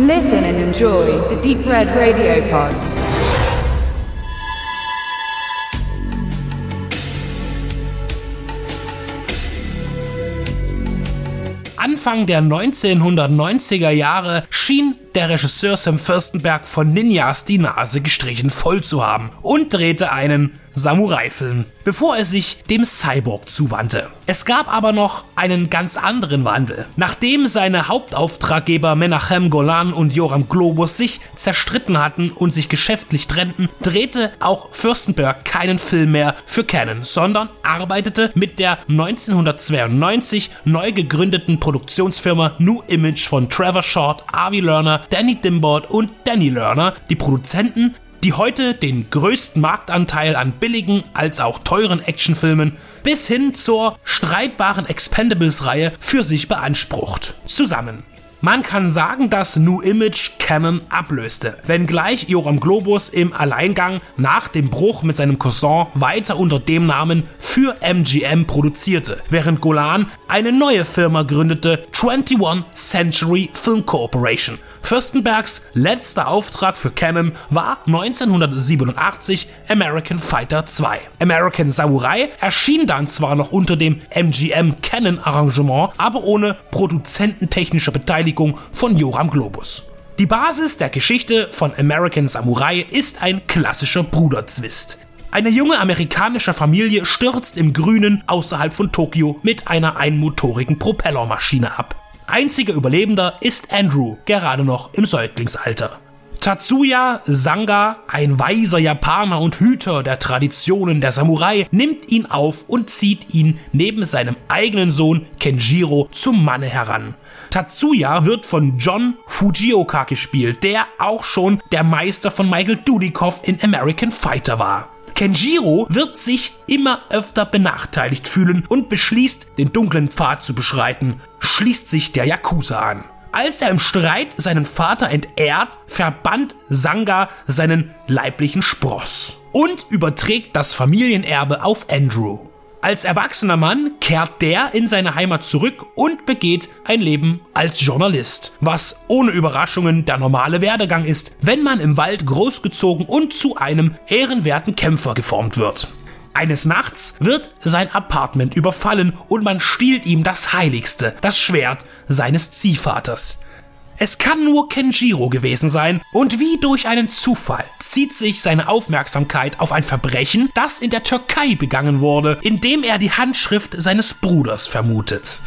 Listen and enjoy the Deep Red Radio Pod. Anfang der 1990er Jahre schien der Regisseur Sam Fürstenberg von Ninjas die Nase gestrichen voll zu haben und drehte einen Samurai-Film, bevor er sich dem Cyborg zuwandte. Es gab aber noch einen ganz anderen Wandel. Nachdem seine Hauptauftraggeber Menachem Golan und Joram Globus sich zerstritten hatten und sich geschäftlich trennten, drehte auch Fürstenberg keinen Film mehr für Canon, sondern arbeitete mit der 1992 neu gegründeten Produktionsfirma New Image von Trevor Short, Avi Lerner Danny Dimbord und Danny Lerner, die Produzenten, die heute den größten Marktanteil an billigen als auch teuren Actionfilmen bis hin zur streitbaren Expendables-Reihe für sich beansprucht. Zusammen. Man kann sagen, dass New Image Canon ablöste, wenngleich Joram Globus im Alleingang nach dem Bruch mit seinem Cousin weiter unter dem Namen für MGM produzierte, während Golan eine neue Firma gründete, 21 Century Film Corporation, Fürstenbergs letzter Auftrag für Canon war 1987 American Fighter 2. American Samurai erschien dann zwar noch unter dem MGM Canon Arrangement, aber ohne produzententechnische Beteiligung von Joram Globus. Die Basis der Geschichte von American Samurai ist ein klassischer Bruderzwist. Eine junge amerikanische Familie stürzt im Grünen außerhalb von Tokio mit einer einmotorigen Propellermaschine ab. Einziger Überlebender ist Andrew, gerade noch im Säuglingsalter. Tatsuya Sanga, ein weiser Japaner und Hüter der Traditionen der Samurai, nimmt ihn auf und zieht ihn neben seinem eigenen Sohn Kenjiro zum Manne heran. Tatsuya wird von John Fujioka gespielt, der auch schon der Meister von Michael Dudikoff in American Fighter war. Kenjiro wird sich immer öfter benachteiligt fühlen und beschließt, den dunklen Pfad zu beschreiten, schließt sich der Yakuza an. Als er im Streit seinen Vater entehrt, verbannt Sanga seinen leiblichen Spross und überträgt das Familienerbe auf Andrew. Als erwachsener Mann kehrt der in seine Heimat zurück und begeht ein Leben als Journalist, was ohne Überraschungen der normale Werdegang ist, wenn man im Wald großgezogen und zu einem ehrenwerten Kämpfer geformt wird. Eines Nachts wird sein Apartment überfallen und man stiehlt ihm das Heiligste, das Schwert seines Ziehvaters. Es kann nur Kenjiro gewesen sein und wie durch einen Zufall zieht sich seine Aufmerksamkeit auf ein Verbrechen, das in der Türkei begangen wurde, indem er die Handschrift seines Bruders vermutet.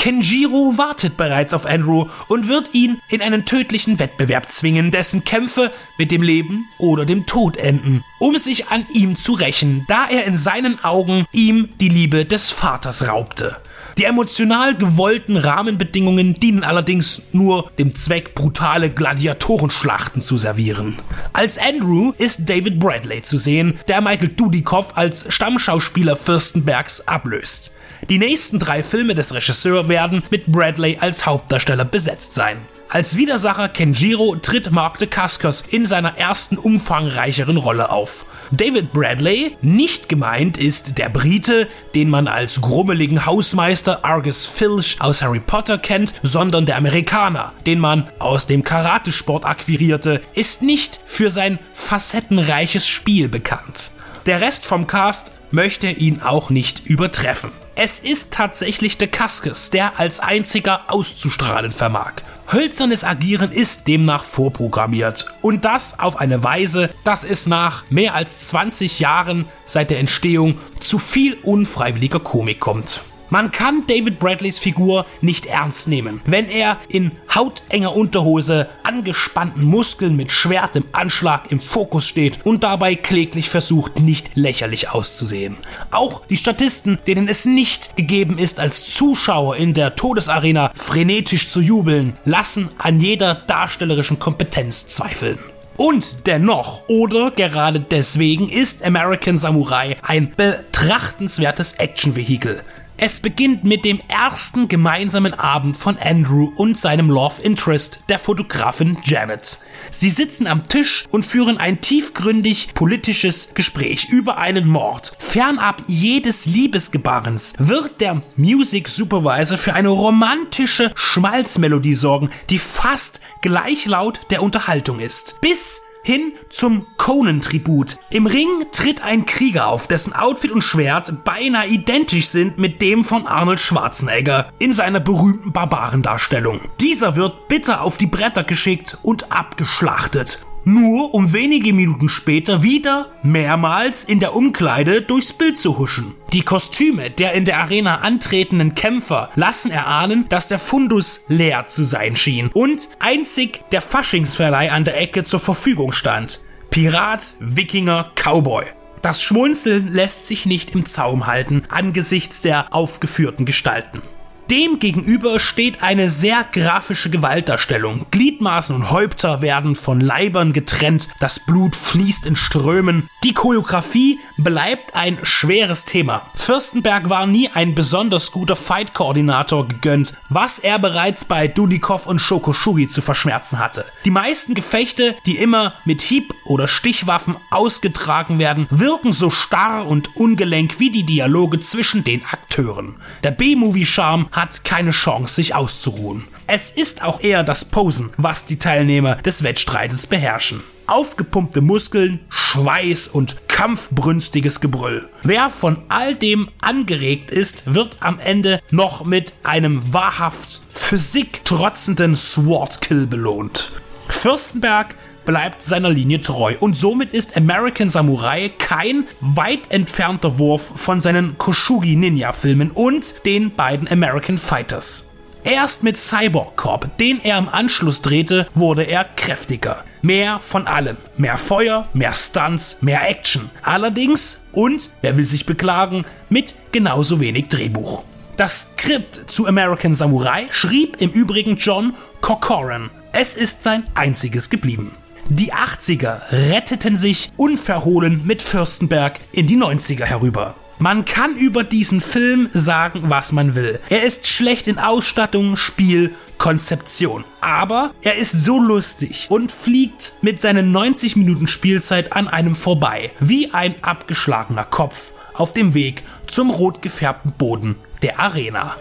Kenjiro wartet bereits auf Andrew und wird ihn in einen tödlichen Wettbewerb zwingen, dessen Kämpfe mit dem Leben oder dem Tod enden, um sich an ihm zu rächen, da er in seinen Augen ihm die Liebe des Vaters raubte. Die emotional gewollten Rahmenbedingungen dienen allerdings nur dem Zweck, brutale Gladiatorenschlachten zu servieren. Als Andrew ist David Bradley zu sehen, der Michael Dudikoff als Stammschauspieler Fürstenbergs ablöst. Die nächsten drei Filme des Regisseurs werden mit Bradley als Hauptdarsteller besetzt sein. Als Widersacher Kenjiro tritt Mark Dacascos in seiner ersten umfangreicheren Rolle auf. David Bradley, nicht gemeint ist der Brite, den man als grummeligen Hausmeister Argus Filch aus Harry Potter kennt, sondern der Amerikaner, den man aus dem Karatesport akquirierte, ist nicht für sein facettenreiches Spiel bekannt. Der Rest vom Cast möchte ihn auch nicht übertreffen. Es ist tatsächlich De Cascus, der als einziger auszustrahlen vermag. Hölzernes Agieren ist demnach vorprogrammiert und das auf eine Weise, dass es nach mehr als 20 Jahren seit der Entstehung zu viel unfreiwilliger Komik kommt. Man kann David Bradleys Figur nicht ernst nehmen, wenn er in hautenger Unterhose, angespannten Muskeln mit Schwert im Anschlag im Fokus steht und dabei kläglich versucht, nicht lächerlich auszusehen. Auch die Statisten, denen es nicht gegeben ist, als Zuschauer in der Todesarena frenetisch zu jubeln, lassen an jeder darstellerischen Kompetenz zweifeln. Und dennoch oder gerade deswegen ist American Samurai ein betrachtenswertes Actionvehikel. Es beginnt mit dem ersten gemeinsamen Abend von Andrew und seinem Love Interest, der Fotografin Janet. Sie sitzen am Tisch und führen ein tiefgründig politisches Gespräch über einen Mord. Fernab jedes Liebesgebarens wird der Music Supervisor für eine romantische Schmalzmelodie sorgen, die fast gleich laut der Unterhaltung ist. Bis hin zum Conan-Tribut. Im Ring tritt ein Krieger auf, dessen Outfit und Schwert beinahe identisch sind mit dem von Arnold Schwarzenegger in seiner berühmten Barbarendarstellung. Dieser wird bitter auf die Bretter geschickt und abgeschlachtet nur um wenige Minuten später wieder mehrmals in der Umkleide durchs Bild zu huschen. Die Kostüme der in der Arena antretenden Kämpfer lassen erahnen, dass der Fundus leer zu sein schien und einzig der Faschingsverleih an der Ecke zur Verfügung stand. Pirat, Wikinger, Cowboy. Das Schmunzeln lässt sich nicht im Zaum halten angesichts der aufgeführten Gestalten. Dem gegenüber steht eine sehr grafische Gewaltdarstellung. Gliedmaßen und Häupter werden von Leibern getrennt, das Blut fließt in Strömen. Die Choreografie bleibt ein schweres Thema. Fürstenberg war nie ein besonders guter Fight-Koordinator gegönnt, was er bereits bei Dudikoff und Shokoshugi zu verschmerzen hatte. Die meisten Gefechte, die immer mit Hieb- oder Stichwaffen ausgetragen werden, wirken so starr und ungelenk wie die Dialoge zwischen den Akteuren. Der B-Movie-Charme hat keine Chance, sich auszuruhen. Es ist auch eher das Posen, was die Teilnehmer des Wettstreites beherrschen. Aufgepumpte Muskeln, Schweiß und kampfbrünstiges Gebrüll. Wer von all dem angeregt ist, wird am Ende noch mit einem wahrhaft Physik trotzenden Sword-Kill belohnt. Fürstenberg bleibt seiner Linie treu und somit ist American Samurai kein weit entfernter Wurf von seinen Koshugi Ninja Filmen und den beiden American Fighters. Erst mit Cyborg Corp, den er im Anschluss drehte, wurde er kräftiger. Mehr von allem. Mehr Feuer, mehr Stunts, mehr Action. Allerdings, und wer will sich beklagen, mit genauso wenig Drehbuch. Das Skript zu American Samurai schrieb im Übrigen John Corcoran. Es ist sein einziges geblieben. Die 80er retteten sich unverhohlen mit Fürstenberg in die 90er herüber. Man kann über diesen Film sagen, was man will. Er ist schlecht in Ausstattung, Spiel, Konzeption. Aber er ist so lustig und fliegt mit seinen 90 Minuten Spielzeit an einem vorbei, wie ein abgeschlagener Kopf auf dem Weg zum rot gefärbten Boden der Arena.